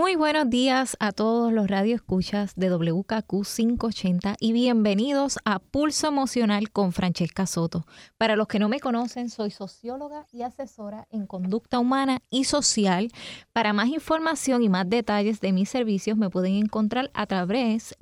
Muy buenos días a todos los radioescuchas de WKQ 580 y bienvenidos a Pulso Emocional con Francesca Soto. Para los que no me conocen, soy socióloga y asesora en conducta humana y social. Para más información y más detalles de mis servicios me pueden encontrar a través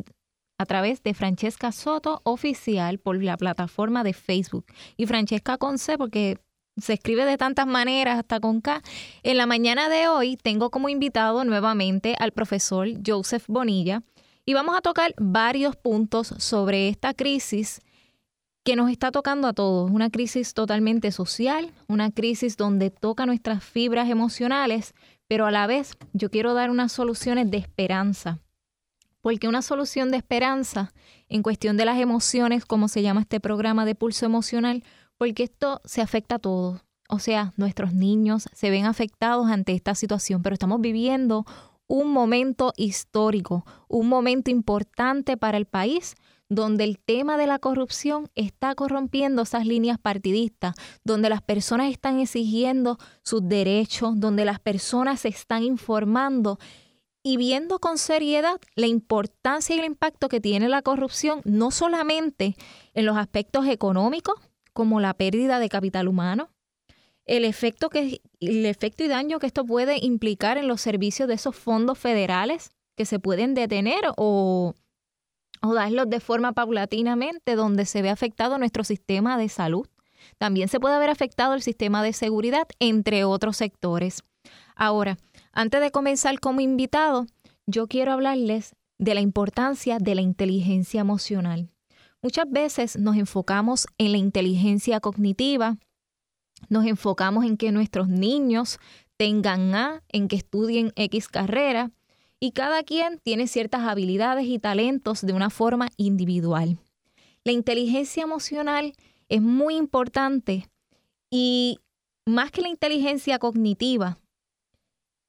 a través de Francesca Soto Oficial por la plataforma de Facebook. Y Francesca con C porque se escribe de tantas maneras, hasta con K. En la mañana de hoy tengo como invitado nuevamente al profesor Joseph Bonilla y vamos a tocar varios puntos sobre esta crisis que nos está tocando a todos, una crisis totalmente social, una crisis donde toca nuestras fibras emocionales, pero a la vez yo quiero dar unas soluciones de esperanza, porque una solución de esperanza en cuestión de las emociones, como se llama este programa de pulso emocional, porque esto se afecta a todos. O sea, nuestros niños se ven afectados ante esta situación, pero estamos viviendo un momento histórico, un momento importante para el país, donde el tema de la corrupción está corrompiendo esas líneas partidistas, donde las personas están exigiendo sus derechos, donde las personas se están informando y viendo con seriedad la importancia y el impacto que tiene la corrupción, no solamente en los aspectos económicos, como la pérdida de capital humano, el efecto, que, el efecto y daño que esto puede implicar en los servicios de esos fondos federales que se pueden detener o, o darlos de forma paulatinamente, donde se ve afectado nuestro sistema de salud. También se puede haber afectado el sistema de seguridad, entre otros sectores. Ahora, antes de comenzar como invitado, yo quiero hablarles de la importancia de la inteligencia emocional. Muchas veces nos enfocamos en la inteligencia cognitiva, nos enfocamos en que nuestros niños tengan A, en que estudien X carrera, y cada quien tiene ciertas habilidades y talentos de una forma individual. La inteligencia emocional es muy importante y más que la inteligencia cognitiva,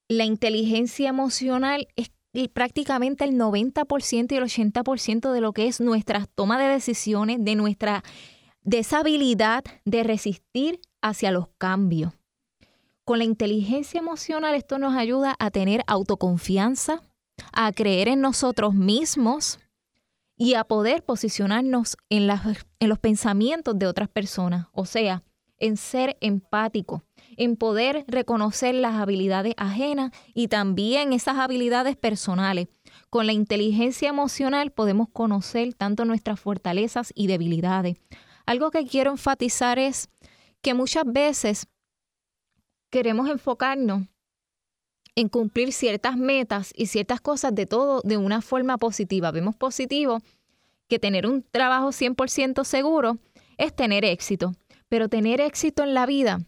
la inteligencia emocional es prácticamente el 90% y el 80% de lo que es nuestra toma de decisiones, de nuestra de esa habilidad de resistir hacia los cambios. Con la inteligencia emocional esto nos ayuda a tener autoconfianza, a creer en nosotros mismos y a poder posicionarnos en, en los pensamientos de otras personas, o sea, en ser empático, en poder reconocer las habilidades ajenas y también esas habilidades personales. Con la inteligencia emocional podemos conocer tanto nuestras fortalezas y debilidades. Algo que quiero enfatizar es que muchas veces queremos enfocarnos en cumplir ciertas metas y ciertas cosas de todo de una forma positiva. Vemos positivo que tener un trabajo 100% seguro es tener éxito, pero tener éxito en la vida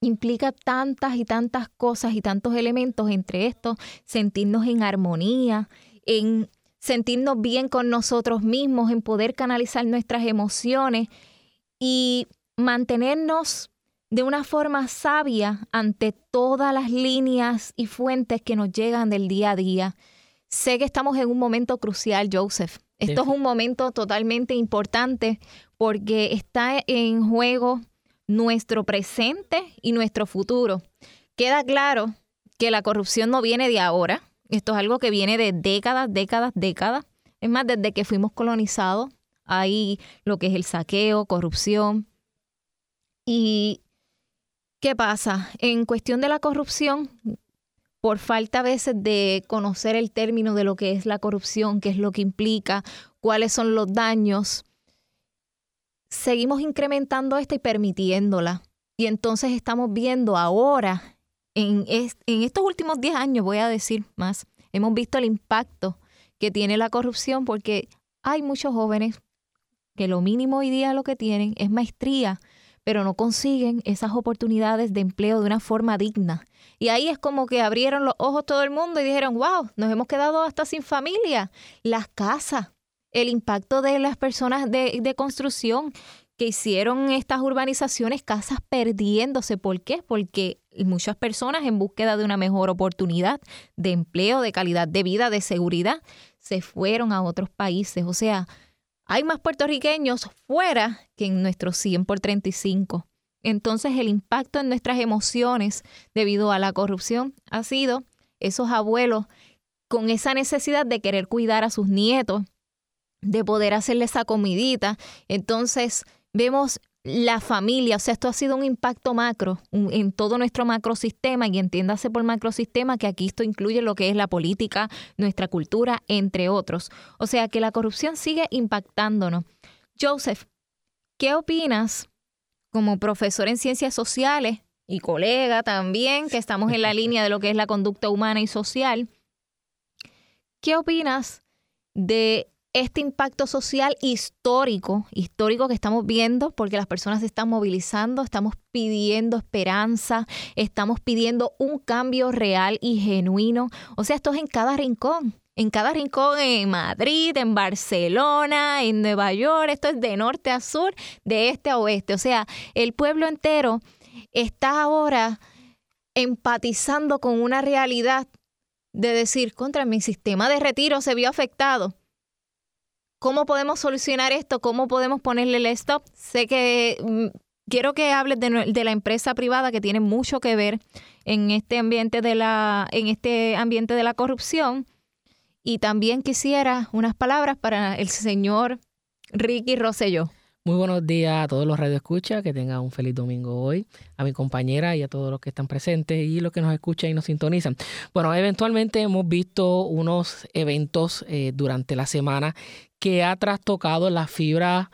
implica tantas y tantas cosas y tantos elementos, entre estos, sentirnos en armonía, en sentirnos bien con nosotros mismos, en poder canalizar nuestras emociones y mantenernos de una forma sabia ante todas las líneas y fuentes que nos llegan del día a día. Sé que estamos en un momento crucial, Joseph. Esto es un momento totalmente importante porque está en juego nuestro presente y nuestro futuro. Queda claro que la corrupción no viene de ahora, esto es algo que viene de décadas, décadas, décadas. Es más, desde que fuimos colonizados, hay lo que es el saqueo, corrupción. ¿Y qué pasa? En cuestión de la corrupción, por falta a veces de conocer el término de lo que es la corrupción, qué es lo que implica, cuáles son los daños, seguimos incrementando esta y permitiéndola. Y entonces estamos viendo ahora, en, en estos últimos 10 años, voy a decir más, hemos visto el impacto que tiene la corrupción porque hay muchos jóvenes que lo mínimo hoy día lo que tienen es maestría, pero no consiguen esas oportunidades de empleo de una forma digna. Y ahí es como que abrieron los ojos todo el mundo y dijeron, wow, nos hemos quedado hasta sin familia. Las casas, el impacto de las personas de, construcción que hicieron estas urbanizaciones, casas perdiéndose. ¿Por qué? Porque muchas personas en búsqueda de una mejor oportunidad de empleo, de calidad de vida, de seguridad, se fueron a otros países. O sea, hay más puertorriqueños fuera que en nuestros 100 por 35. Entonces el impacto en nuestras emociones debido a la corrupción ha sido esos abuelos con esa necesidad de querer cuidar a sus nietos, de poder hacerle esa comidita. Entonces, vemos la familia, o sea, esto ha sido un impacto macro en todo nuestro macrosistema y entiéndase por macrosistema que aquí esto incluye lo que es la política, nuestra cultura, entre otros. O sea, que la corrupción sigue impactándonos. Joseph, ¿qué opinas como profesor en ciencias sociales y colega también, que estamos en la línea de lo que es la conducta humana y social? ¿Qué opinas de este impacto social histórico, histórico que estamos viendo, porque las personas se están movilizando, estamos pidiendo esperanza, estamos pidiendo un cambio real y genuino. O sea, esto es en cada rincón, en cada rincón, en Madrid, en Barcelona, en Nueva York, esto es de norte a sur, de este a oeste. O sea, el pueblo entero está ahora empatizando con una realidad de decir, contra mi sistema de retiro se vio afectado ¿Cómo podemos solucionar esto? ¿Cómo podemos ponerle el stop? Sé que mm, quiero que hables de, la empresa privada que tiene mucho que ver en este ambiente de la, en este ambiente de la corrupción. Y también quisiera unas palabras para el señor Ricky Rosselló. Muy buenos días a todos los radioescuchas, que tengan un feliz domingo hoy, a mi compañera y a todos los que están presentes y los que nos escuchan y nos sintonizan. Bueno, eventualmente hemos visto unos eventos eh, durante la semana que ha trastocado la fibra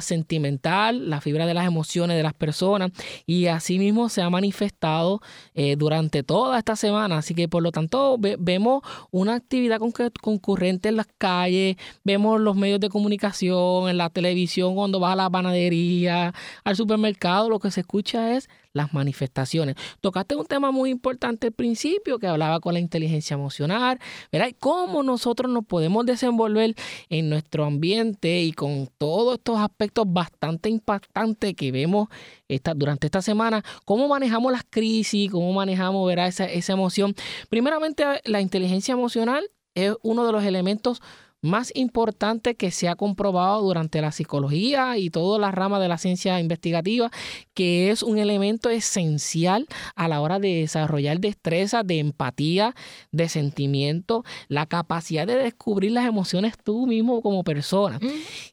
sentimental, la fibra de las emociones de las personas y asimismo se ha manifestado eh, durante toda esta semana. Así que por lo tanto vemos una actividad concurrente en las calles, vemos los medios de comunicación, en la televisión, cuando vas a la panadería, al supermercado, lo que se escucha es las manifestaciones. Tocaste un tema muy importante al principio que hablaba con la inteligencia emocional, ¿verdad? Y cómo nosotros nos podemos desenvolver en nuestro ambiente y con todos estos aspectos bastante impactantes que vemos esta, durante esta semana, cómo manejamos las crisis, cómo manejamos ¿verdad? Esa, esa emoción. Primeramente, la inteligencia emocional es uno de los elementos más importante que se ha comprobado durante la psicología y toda la rama de la ciencia investigativa, que es un elemento esencial a la hora de desarrollar destreza, de empatía, de sentimiento, la capacidad de descubrir las emociones tú mismo como persona.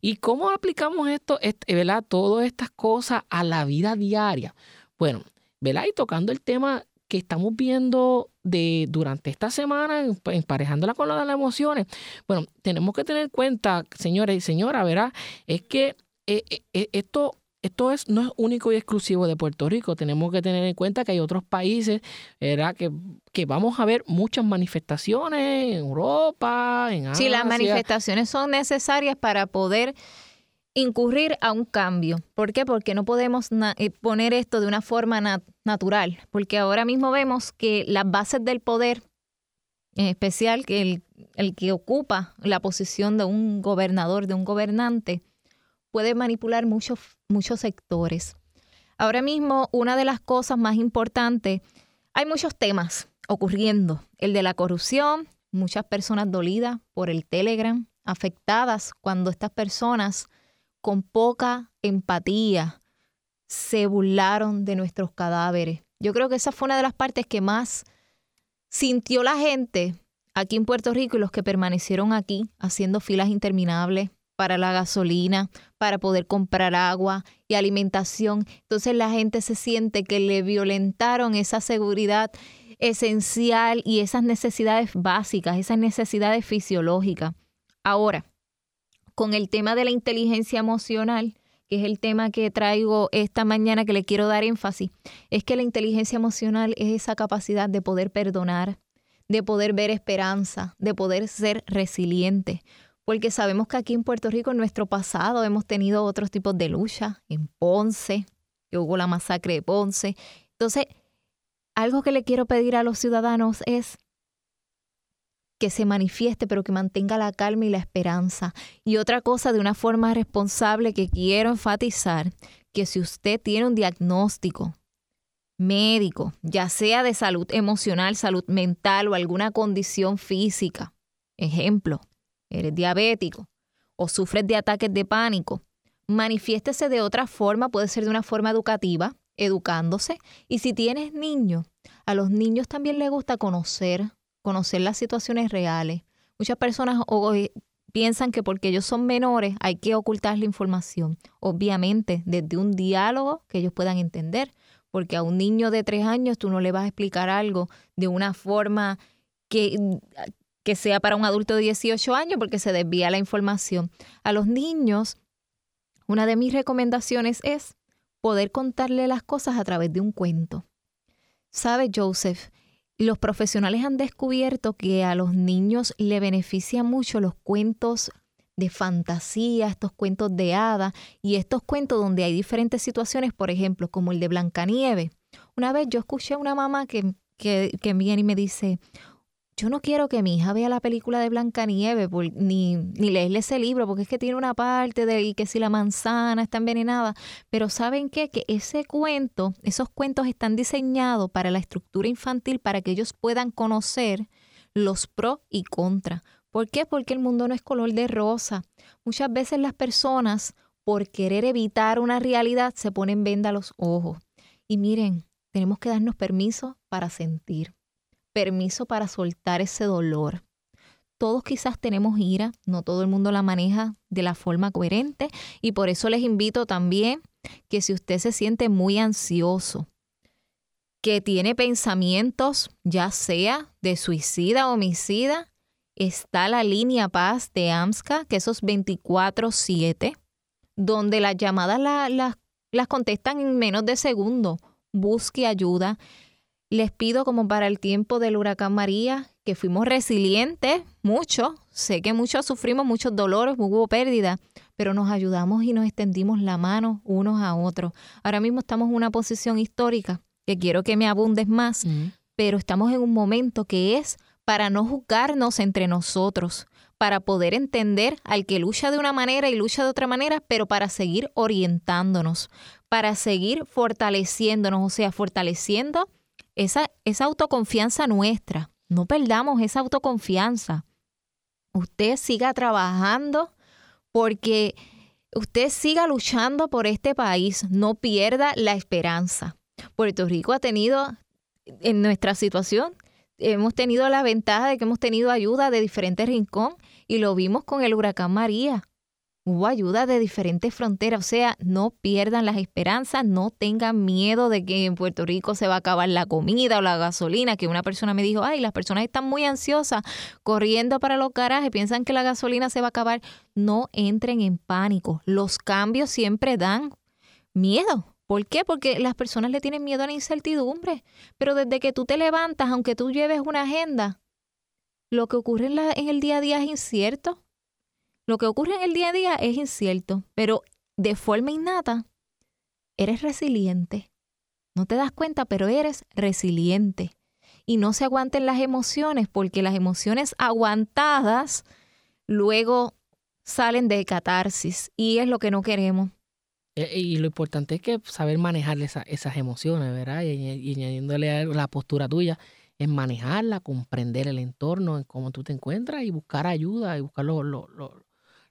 ¿Y cómo aplicamos esto, ¿verdad? Todas estas cosas a la vida diaria. Bueno, ¿verdad? Y tocando el tema que estamos viendo de durante esta semana, emparejándola con las emociones, bueno, tenemos que tener en cuenta, señores y señoras, ¿verdad? Es que eh, eh, eh, esto, esto es, no es único y exclusivo de Puerto Rico. Tenemos que tener en cuenta que hay otros países, ¿verdad? Que, que vamos a ver muchas manifestaciones en Europa, en Asia. Sí, las manifestaciones son necesarias para poder incurrir a un cambio. ¿Por qué? Porque no podemos eh, poner esto de una forma natural, porque ahora mismo vemos que las bases del poder, en especial que el, el que ocupa la posición de un gobernador, de un gobernante, puede manipular muchos, muchos sectores. Ahora mismo, una de las cosas más importantes, hay muchos temas ocurriendo. El de la corrupción, muchas personas dolidas por el Telegram, afectadas cuando estas personas con poca empatía se burlaron de nuestros cadáveres. Yo creo que esa fue una de las partes que más sintió la gente aquí en Puerto Rico y los que permanecieron aquí haciendo filas interminables para la gasolina, para poder comprar agua y alimentación. Entonces la gente se siente que le violentaron esa seguridad esencial y esas necesidades básicas, esas necesidades fisiológicas. Ahora, con el tema de la inteligencia emocional, que es el tema que traigo esta mañana que le quiero dar énfasis, es que la inteligencia emocional es esa capacidad de poder perdonar, de poder ver esperanza, de poder ser resiliente. Porque sabemos que aquí en Puerto Rico, en nuestro pasado, hemos tenido otros tipos de lucha, en Ponce, que hubo la masacre de Ponce. Entonces, algo que le quiero pedir a los ciudadanos es que se manifieste, pero que mantenga la calma y la esperanza. Y otra cosa, de una forma responsable que quiero enfatizar, que si usted tiene un diagnóstico médico, ya sea de salud emocional, salud mental o alguna condición física, ejemplo, eres diabético o sufres de ataques de pánico, manifiéstese de otra forma, puede ser de una forma educativa, educándose. Y si tienes niños, a los niños también les gusta conocer conocer las situaciones reales. Muchas personas hoy piensan que porque ellos son menores hay que ocultar la información. Obviamente, desde un diálogo que ellos puedan entender, porque a un niño de tres años tú no le vas a explicar algo de una forma que, que sea para un adulto de 18 años porque se desvía la información. A los niños, una de mis recomendaciones es poder contarle las cosas a través de un cuento. ¿Sabe, Joseph? Los profesionales han descubierto que a los niños le benefician mucho los cuentos de fantasía, estos cuentos de hada y estos cuentos donde hay diferentes situaciones, por ejemplo, como el de Blancanieve. Una vez yo escuché a una mamá que, que viene y me dice, yo no quiero que mi hija vea la película de Blancanieves ni, ni leerle ese libro, porque es que tiene una parte de que si la manzana está envenenada. Pero ¿saben qué? Que ese cuento, esos cuentos están diseñados para la estructura infantil para que ellos puedan conocer los pros y contras. ¿Por qué? Porque el mundo no es color de rosa. Muchas veces las personas, por querer evitar una realidad, se ponen venda a los ojos. Y miren, tenemos que darnos permiso para sentir permiso para soltar ese dolor. Todos quizás tenemos ira, no todo el mundo la maneja de la forma coherente y por eso les invito también que si usted se siente muy ansioso, que tiene pensamientos ya sea de suicida o homicida, está la línea paz de AMSCA, que esos 24/7, donde las llamadas las contestan en menos de segundo. Busque ayuda. Les pido como para el tiempo del huracán María, que fuimos resilientes, mucho, sé que muchos sufrimos muchos dolores, hubo pérdida, pero nos ayudamos y nos extendimos la mano unos a otros. Ahora mismo estamos en una posición histórica que quiero que me abundes más, pero estamos en un momento que es para no juzgarnos entre nosotros, para poder entender al que lucha de una manera y lucha de otra manera, pero para seguir orientándonos, para seguir fortaleciéndonos, o sea, fortaleciendo esa, esa autoconfianza nuestra. No perdamos esa autoconfianza. Usted siga trabajando porque usted siga luchando por este país. No pierda la esperanza. Puerto Rico ha tenido, en nuestra situación, hemos tenido la ventaja de que hemos tenido ayuda de diferentes rincones y lo vimos con el huracán María. Hubo ayuda de diferentes fronteras, o sea, no pierdan las esperanzas, no tengan miedo de que en Puerto Rico se va a acabar la comida o la gasolina, que una persona me dijo, ay, las personas están muy ansiosas corriendo para los garajes, piensan que la gasolina se va a acabar. No entren en pánico, los cambios siempre dan miedo. ¿Por qué? Porque las personas le tienen miedo a la incertidumbre, pero desde que tú te levantas, aunque tú lleves una agenda, lo que ocurre en, en el día a día es incierto. Lo que ocurre en el día a día es incierto, pero de forma innata, eres resiliente. No te das cuenta, pero eres resiliente. Y no se aguanten las emociones, porque las emociones aguantadas luego salen de catarsis y es lo que no queremos. E, y lo importante es que saber manejar esas emociones, ¿verdad? Y, y añadiéndole la postura tuya, es manejarla, comprender el entorno, en cómo tú te encuentras y buscar ayuda y buscar los,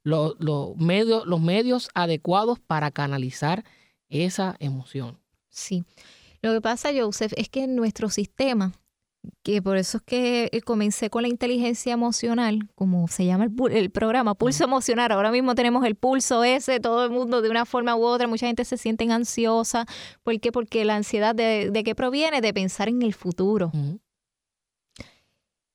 medios, los medios adecuados para canalizar esa emoción. Sí. Lo que pasa, Joseph, es que en nuestro sistema, que por eso es que eh, comencé con la inteligencia emocional, como se llama el, programa, pulso emocional. Ahora mismo tenemos el pulso ese, todo el mundo de una forma u otra, mucha gente se siente ansiosa. ¿Por qué? Porque la ansiedad de, de qué proviene? De pensar en el futuro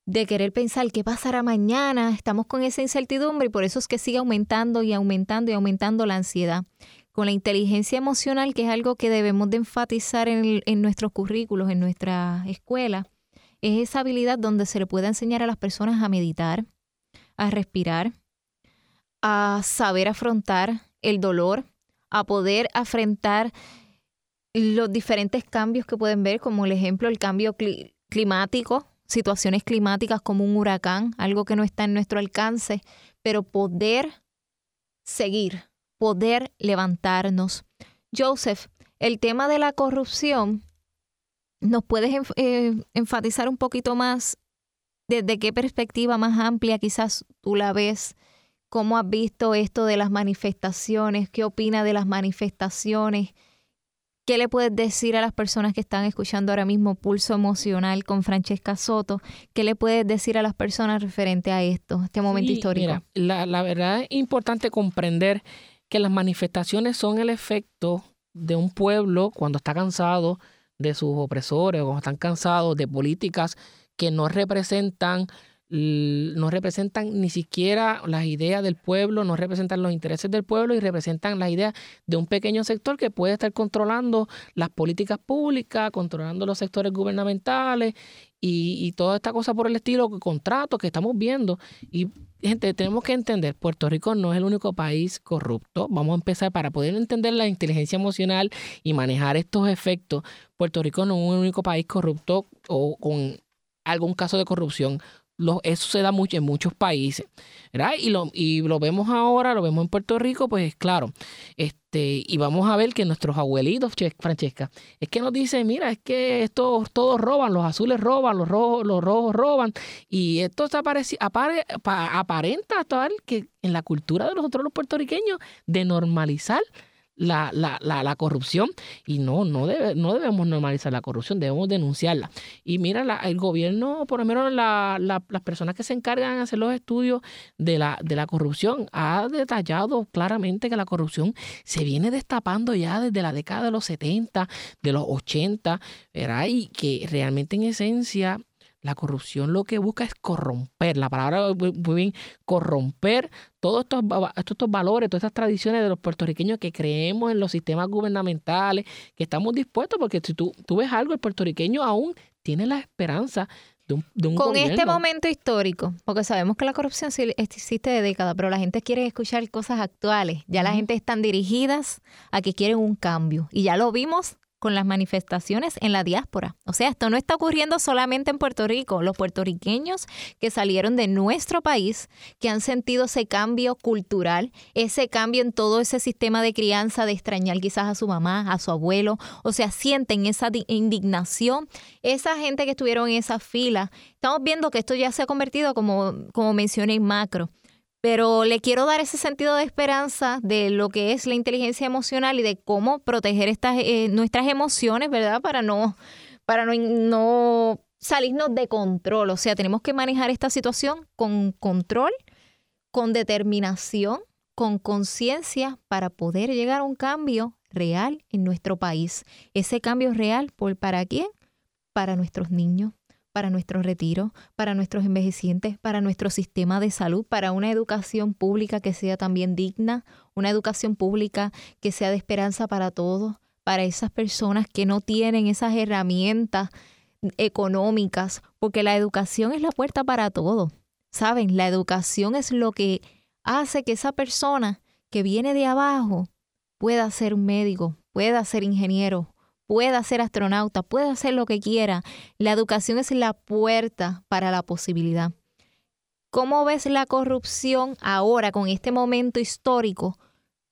de querer pensar qué pasará mañana, estamos con esa incertidumbre y por eso es que sigue aumentando y aumentando y aumentando la ansiedad. Con la inteligencia emocional, que es algo que debemos de enfatizar en, en nuestros currículos, en nuestra escuela, es esa habilidad donde se le puede enseñar a las personas a meditar, a respirar, a saber afrontar el dolor, a poder afrontar los diferentes cambios que pueden ver, como el ejemplo el cambio climático, situaciones climáticas como un huracán, algo que no está en nuestro alcance, pero poder seguir, poder levantarnos. Joseph, el tema de la corrupción, ¿nos puedes eh, enfatizar un poquito más desde qué perspectiva más amplia quizás tú la ves? ¿Cómo has visto esto de las manifestaciones? ¿Qué opina de las manifestaciones? ¿Qué le puedes decir a las personas que están escuchando ahora mismo Pulso Emocional con Francesca Soto? ¿Qué le puedes decir a las personas referente a esto, este momento histórico? la, la verdad es importante comprender que las manifestaciones son el efecto de un pueblo cuando está cansado de sus opresores o cuando están cansados de políticas que no representan no representan ni siquiera las ideas del pueblo, no representan los intereses del pueblo y representan las ideas de un pequeño sector que puede estar controlando las políticas públicas, controlando los sectores gubernamentales y, toda esta cosa por el estilo, contratos que estamos viendo. Y gente, tenemos que entender, Puerto Rico no es el único país corrupto. Vamos a empezar para poder entender la inteligencia emocional y manejar estos efectos. Puerto Rico no es el único país corrupto o con algún caso de corrupción eso se da mucho en muchos países, ¿verdad? Y lo, y lo vemos ahora, lo vemos en Puerto Rico, pues claro, este, y vamos a ver que nuestros abuelitos, Francesca, es que nos dicen, mira, es que estos todos roban, los azules roban, los rojos, los rojos roban, y esto aparece, apare, aparenta tal que en la cultura de nosotros los puertorriqueños, de normalizar la, la, la, la, corrupción y no, no, debe, no debemos normalizar la corrupción, debemos denunciarla. Y mira, el gobierno, por lo menos las personas que se encargan de hacer los estudios de la, de la corrupción, ha detallado claramente que la corrupción se viene destapando ya desde la década de los 70, de los 80, ¿verdad? y que realmente en esencia la corrupción lo que busca es corromper, la palabra muy bien, corromper todos estos, estos valores, todas estas tradiciones de los puertorriqueños que creemos en los sistemas gubernamentales, que estamos dispuestos, porque si tú, tú ves algo, el puertorriqueño aún tiene la esperanza de un, de un Con este momento histórico, porque sabemos que la corrupción existe de décadas, pero la gente quiere escuchar cosas actuales. Ya la gente están dirigidas a que quieren un cambio. Y ya lo vimos con las manifestaciones en la diáspora. O sea, esto no está ocurriendo solamente en Puerto Rico. Los puertorriqueños que salieron de nuestro país, que han sentido ese cambio cultural, ese cambio en todo ese sistema de crianza, de extrañar quizás a su mamá, a su abuelo, o sea, sienten esa indignación. Esa gente que estuvieron en esa fila, estamos viendo que esto ya se ha convertido, como, como mencioné, en macro pero le quiero dar ese sentido de esperanza de lo que es la inteligencia emocional y de cómo proteger eh, nuestras emociones, ¿verdad? Para no para no, no salirnos de control, o sea, tenemos que manejar esta situación con control, con determinación, con conciencia para poder llegar a un cambio real en nuestro país. Ese cambio real, ¿por para quién? Para nuestros niños, para nuestros retiros, para nuestros envejecientes, para nuestro sistema de salud, para una educación pública que sea también digna, una educación pública que sea de esperanza para todos, para esas personas que no tienen esas herramientas económicas, porque la educación es la puerta para todo. Saben, la educación es lo que hace que esa persona que viene de abajo pueda ser un médico, pueda ser ingeniero, pueda ser astronauta, pueda hacer lo que quiera. La educación es la puerta para la posibilidad. ¿Cómo ves la corrupción ahora con este momento histórico?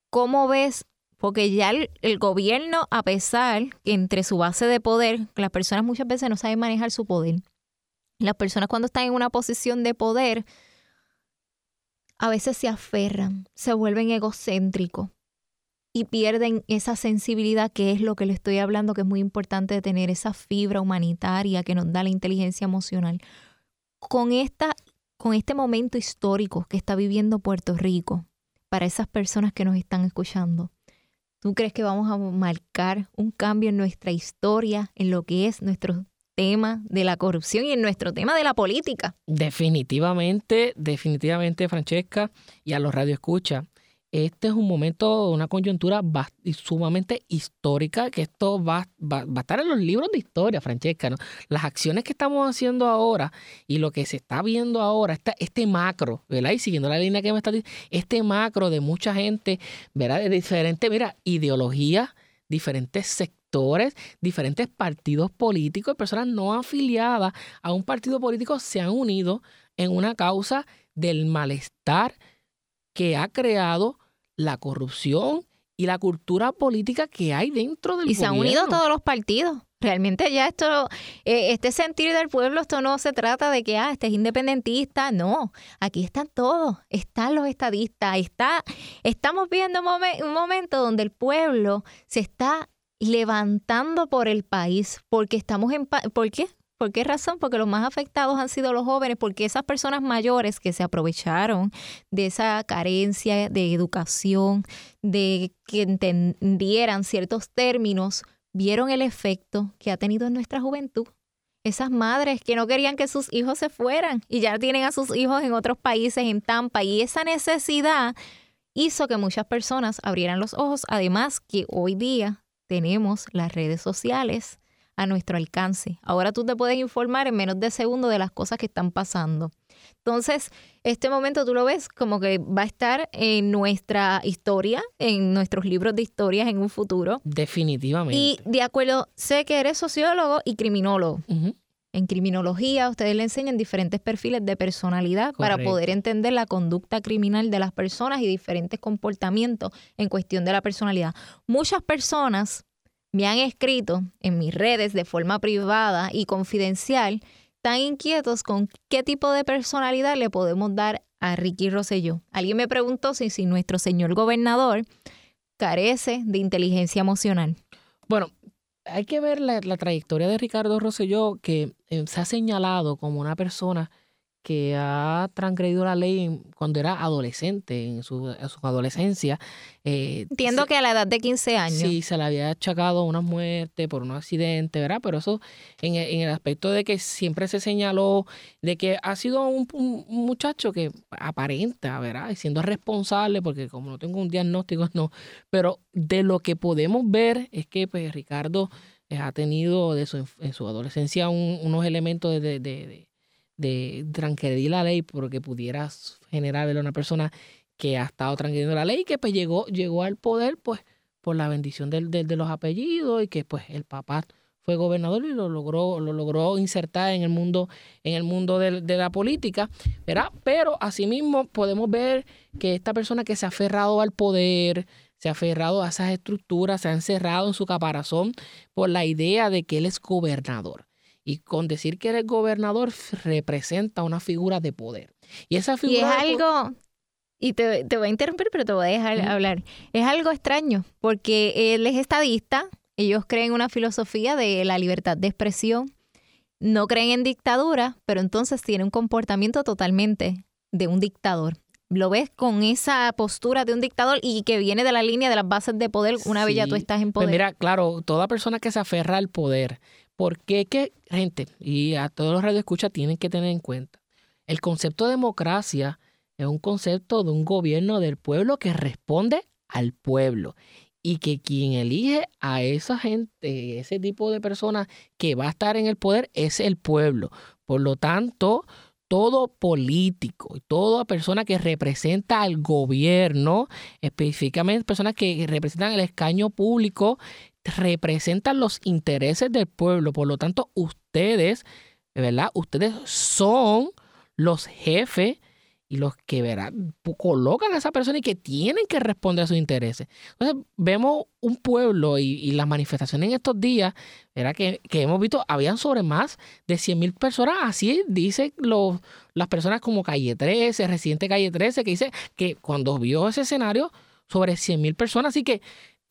¿Cómo ves? Porque ya el, gobierno, a pesar que entre su base de poder, las personas muchas veces no saben manejar su poder. Las personas cuando están en una posición de poder, a veces se aferran, se vuelven egocéntricos y pierden esa sensibilidad que es lo que le estoy hablando, que es muy importante de tener esa fibra humanitaria que nos da la inteligencia emocional. Con, esta, con este momento histórico que está viviendo Puerto Rico, para esas personas que nos están escuchando, ¿tú crees que vamos a marcar un cambio en nuestra historia, en lo que es nuestro tema de la corrupción y en nuestro tema de la política? Definitivamente, definitivamente, Francesca, y a los radioescuchas este es un momento, una coyuntura sumamente histórica, que esto va, va, a estar en los libros de historia, Francesca. ¿no? Las acciones que estamos haciendo ahora y lo que se está viendo ahora, este macro, ¿verdad? Y siguiendo la línea que me está diciendo, este macro de mucha gente, ¿verdad? De diferentes, mira, ideologías, diferentes sectores, diferentes partidos políticos, personas no afiliadas a un partido político se han unido en una causa del malestar que ha creado la corrupción y la cultura política que hay dentro del y se han unido todos los partidos. Realmente ya esto, eh, este sentir del pueblo, esto no se trata de que, ah, este es independentista, no, aquí están todos, están los estadistas, está, estamos viendo un, un momento donde el pueblo se está levantando por el país, porque estamos en... ¿Por qué? ¿Por qué razón? Porque los más afectados han sido los jóvenes, porque esas personas mayores que se aprovecharon de esa carencia de educación, de que entendieran ciertos términos, vieron el efecto que ha tenido en nuestra juventud. Esas madres que no querían que sus hijos se fueran y ya tienen a sus hijos en otros países, en Tampa, y esa necesidad hizo que muchas personas abrieran los ojos. Además que hoy día tenemos las redes sociales a nuestro alcance. Ahora tú te puedes informar en menos de segundo de las cosas que están pasando. Entonces, este momento tú lo ves como que va a estar en nuestra historia, en nuestros libros de historias en un futuro. Definitivamente. Y de acuerdo, sé que eres sociólogo y criminólogo. En criminología ustedes le enseñan diferentes perfiles de personalidad para poder entender la conducta criminal de las personas y diferentes comportamientos en cuestión de la personalidad. Muchas personas me han escrito en mis redes de forma privada y confidencial tan inquietos con qué tipo de personalidad le podemos dar a Ricky Rosselló. Alguien me preguntó si, si nuestro señor gobernador carece de inteligencia emocional. Bueno, hay que ver la, trayectoria de Ricardo Rosselló, que eh, se ha señalado como una persona que ha transgredido la ley cuando era adolescente, en su, adolescencia. Eh, Entiendo que a la edad de 15 años. Sí, se le había achacado una muerte por un accidente, ¿verdad? Pero eso en, el aspecto de que siempre se señaló de que ha sido un, muchacho que aparenta, ¿verdad? Y siendo responsable, porque como no tengo un diagnóstico, no. Pero de lo que podemos ver es que pues, Ricardo eh, ha tenido de su, en su adolescencia unos elementos de de transgredir la ley porque pudieras generar una persona que ha estado transgrediendo la ley y que pues llegó, llegó al poder pues por la bendición de, de, los apellidos y que pues el papá fue gobernador y lo logró, lo logró insertar en el mundo, en el mundo de, de, la política, ¿verdad? Pero asimismo podemos ver que esta persona que se ha aferrado al poder, se ha aferrado a esas estructuras, se ha encerrado en su caparazón por la idea de que él es gobernador. Y con decir que eres gobernador representa una figura de poder. Y esa figura. Y es algo. Y te, voy a interrumpir, pero te voy a dejar hablar. Es algo extraño, porque él es estadista, ellos creen una filosofía de la libertad de expresión, no creen en dictadura, pero entonces tiene un comportamiento totalmente de un dictador. Lo ves con esa postura de un dictador y que viene de la línea de las bases de poder una vez ya tú estás en pues poder. mira, claro, toda persona que se aferra al poder porque que, gente, y a todos los radioescuchas tienen que tener en cuenta, el concepto de democracia es un concepto de un gobierno del pueblo que responde al pueblo y que quien elige a esa gente, ese tipo de personas que va a estar en el poder es el pueblo. Por lo tanto, todo político y toda persona que representa al gobierno, específicamente personas que representan el escaño público, representan los intereses del pueblo. Por lo tanto, ustedes, ¿verdad? Ustedes son los jefes y los que ¿verdad? colocan a esa persona y que tienen que responder a sus intereses. Entonces, vemos un pueblo y, las manifestaciones en estos días, ¿verdad? Que, hemos visto, habían sobre más de 100 mil personas, así dicen los, las personas como Calle 13, Residente Calle 13, que dice que cuando vio ese escenario, sobre 100 mil personas, así que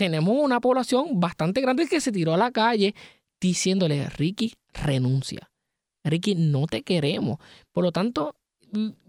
tenemos una población bastante grande que se tiró a la calle diciéndole, Ricky, renuncia. Ricky, no te queremos. Por lo tanto,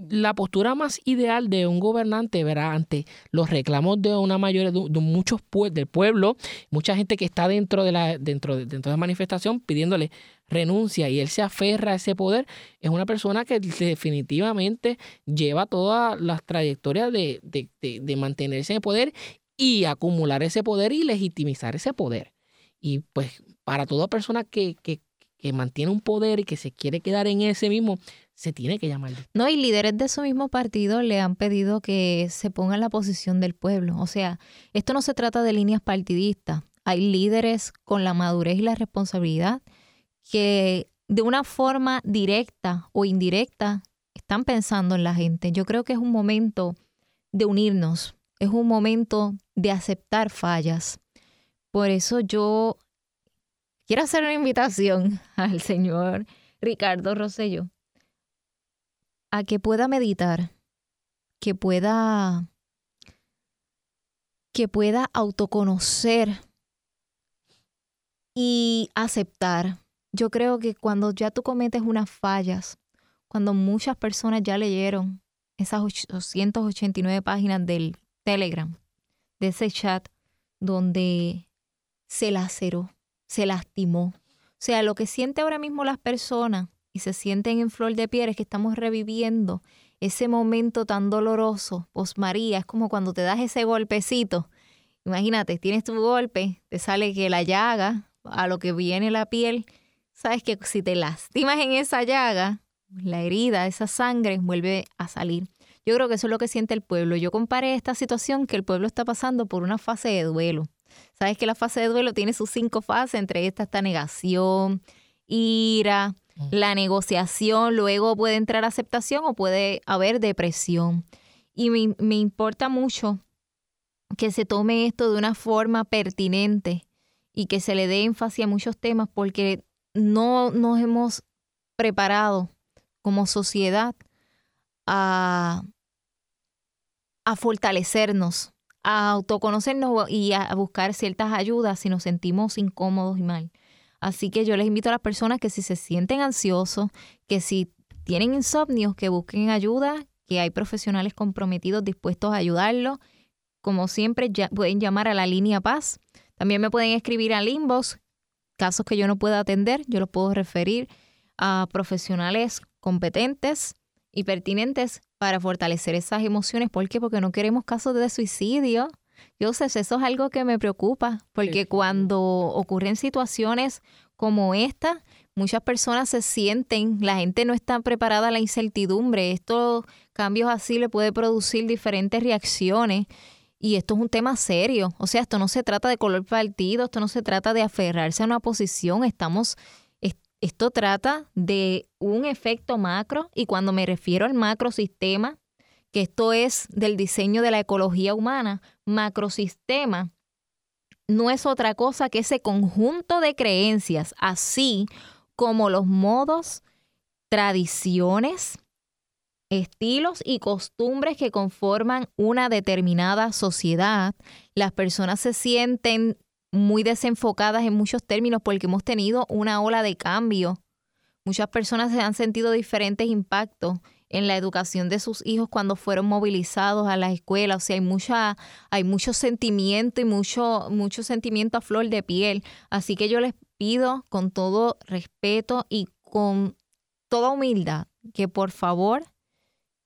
la postura más ideal de un gobernante, verá, ante los reclamos de una mayoría, de, muchos del pueblo, mucha gente que está dentro de la, dentro, dentro de la manifestación pidiéndole renuncia y él se aferra a ese poder, es una persona que definitivamente lleva todas las trayectorias de, de mantenerse en el poder y acumular ese poder y legitimizar ese poder. Y pues para toda persona que, que, que mantiene un poder y que se quiere quedar en ese mismo, se tiene que llamar. No, y líderes de su mismo partido le han pedido que se ponga en la posición del pueblo. O sea, esto no se trata de líneas partidistas. Hay líderes con la madurez y la responsabilidad que de una forma directa o indirecta están pensando en la gente. Yo creo que es un momento de unirnos, es un momento de aceptar fallas. Por eso yo quiero hacer una invitación al señor Ricardo Rosello a que pueda meditar, que pueda que pueda autoconocer y aceptar. Yo creo que cuando ya tú cometes unas fallas, cuando muchas personas ya leyeron esas 889 páginas del Telegram, de ese chat donde se laceró, se lastimó. O sea, lo que siente ahora mismo las personas y se sienten en flor de piel es que estamos reviviendo ese momento tan doloroso, post María, es como cuando te das ese golpecito. Imagínate, tienes tu golpe, te sale que la llaga, a lo que viene la piel, sabes que si te lastimas en esa llaga, la herida, esa sangre vuelve a salir. Yo creo que eso es lo que siente el pueblo. Yo comparé esta situación que el pueblo está pasando por una fase de duelo. Sabes que la fase de duelo tiene sus cinco fases, entre estas está negación, ira, mm. la negociación, luego puede entrar aceptación o puede haber depresión. Y me, me importa mucho que se tome esto de una forma pertinente y que se le dé énfasis a muchos temas porque no nos hemos preparado como sociedad a, a fortalecernos, a autoconocernos y a buscar ciertas ayudas si nos sentimos incómodos y mal. Así que yo les invito a las personas que si se sienten ansiosos, que si tienen insomnio, que busquen ayuda, que hay profesionales comprometidos dispuestos a ayudarlos. Como siempre, ya pueden llamar a la línea Paz. También me pueden escribir al inbox, casos que yo no pueda atender, yo los puedo referir a profesionales competentes y pertinentes para fortalecer esas emociones. ¿Por qué? Porque no queremos casos de suicidio. Yo sé, eso es algo que me preocupa, porque cuando ocurren situaciones como esta, muchas personas se sienten, la gente no está preparada a la incertidumbre. Estos cambios así le puede producir diferentes reacciones. Y esto es un tema serio. O sea, esto no se trata de color partido, esto no se trata de aferrarse a una posición. Estamos esto trata de un efecto macro y cuando me refiero al macrosistema, que esto es del diseño de la ecología humana, macrosistema no es otra cosa que ese conjunto de creencias, así como los modos, tradiciones, estilos y costumbres que conforman una determinada sociedad. Las personas se sienten muy desenfocadas en muchos términos porque hemos tenido una ola de cambio. Muchas personas han sentido diferentes impactos en la educación de sus hijos cuando fueron movilizados a la escuela. O sea, hay mucha, hay mucho sentimiento y mucho, mucho sentimiento a flor de piel. Así que yo les pido con todo respeto y con toda humildad que por favor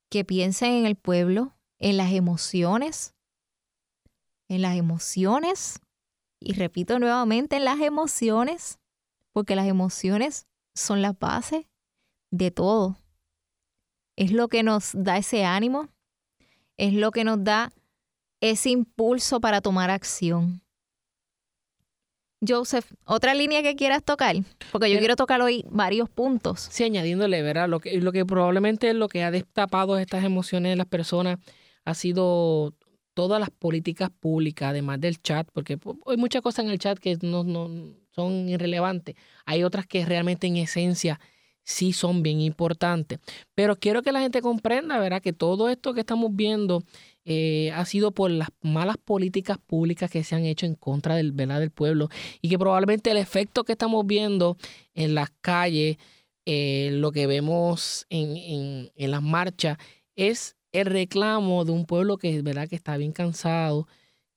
que piensen en el pueblo, en las emociones, en las emociones y repito nuevamente, las emociones, porque las emociones son la base de todo. Es lo que nos da ese ánimo, es lo que nos da ese impulso para tomar acción. Joseph, otra línea que quieras tocar, porque yo quiero tocar hoy varios puntos. Sí, añadiéndole, ¿verdad? Lo que, lo que probablemente es lo que ha destapado estas emociones de las personas ha sido todas las políticas públicas, además del chat, porque hay muchas cosas en el chat que no, no son irrelevantes. Hay otras que realmente en esencia sí son bien importantes. Pero quiero que la gente comprenda, ¿verdad? Que todo esto que estamos viendo eh, ha sido por las malas políticas públicas que se han hecho en contra del, ¿verdad? del pueblo y que probablemente el efecto que estamos viendo en las calles, eh, lo que vemos en, en, en las marchas, es el reclamo de un pueblo que, ¿verdad? que está bien cansado,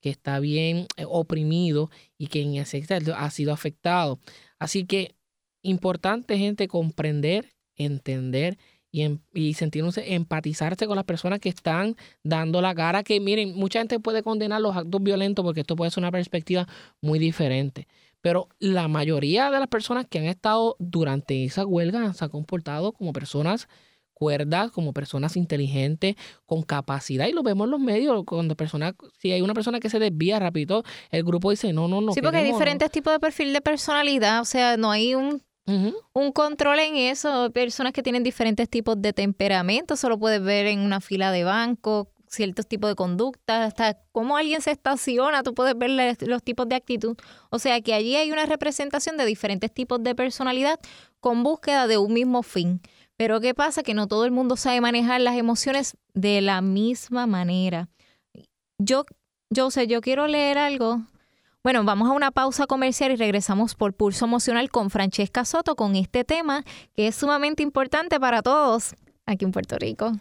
que está bien eh, oprimido y que en ese ha sido afectado. Así que importante, gente, comprender, entender y, em, y sentirse, empatizarse con las personas que están dando la cara. Que miren, mucha gente puede condenar los actos violentos porque esto puede ser una perspectiva muy diferente. Pero la mayoría de las personas que han estado durante esa huelga se han comportado como personas cuerdas, como personas inteligentes, con capacidad, y lo vemos en los medios, cuando personas, si hay una persona que se desvía rápido, el grupo dice, no, no, no. Sí, porque hay diferentes tipos de perfil de personalidad, o sea, no hay un un control en eso. Personas que tienen diferentes tipos de temperamento, solo puedes ver en una fila de banco ciertos tipos de conductas, hasta cómo alguien se estaciona, tú puedes ver los tipos de actitud. O sea que allí hay una representación de diferentes tipos de personalidad con búsqueda de un mismo fin. Pero ¿qué pasa? Que no todo el mundo sabe manejar las emociones de la misma manera. Yo, yo sé, yo quiero leer algo, Bueno, vamos a una pausa comercial y regresamos por Pulso Emocional con Francesca Soto con este tema que es sumamente importante para todos aquí en Puerto Rico.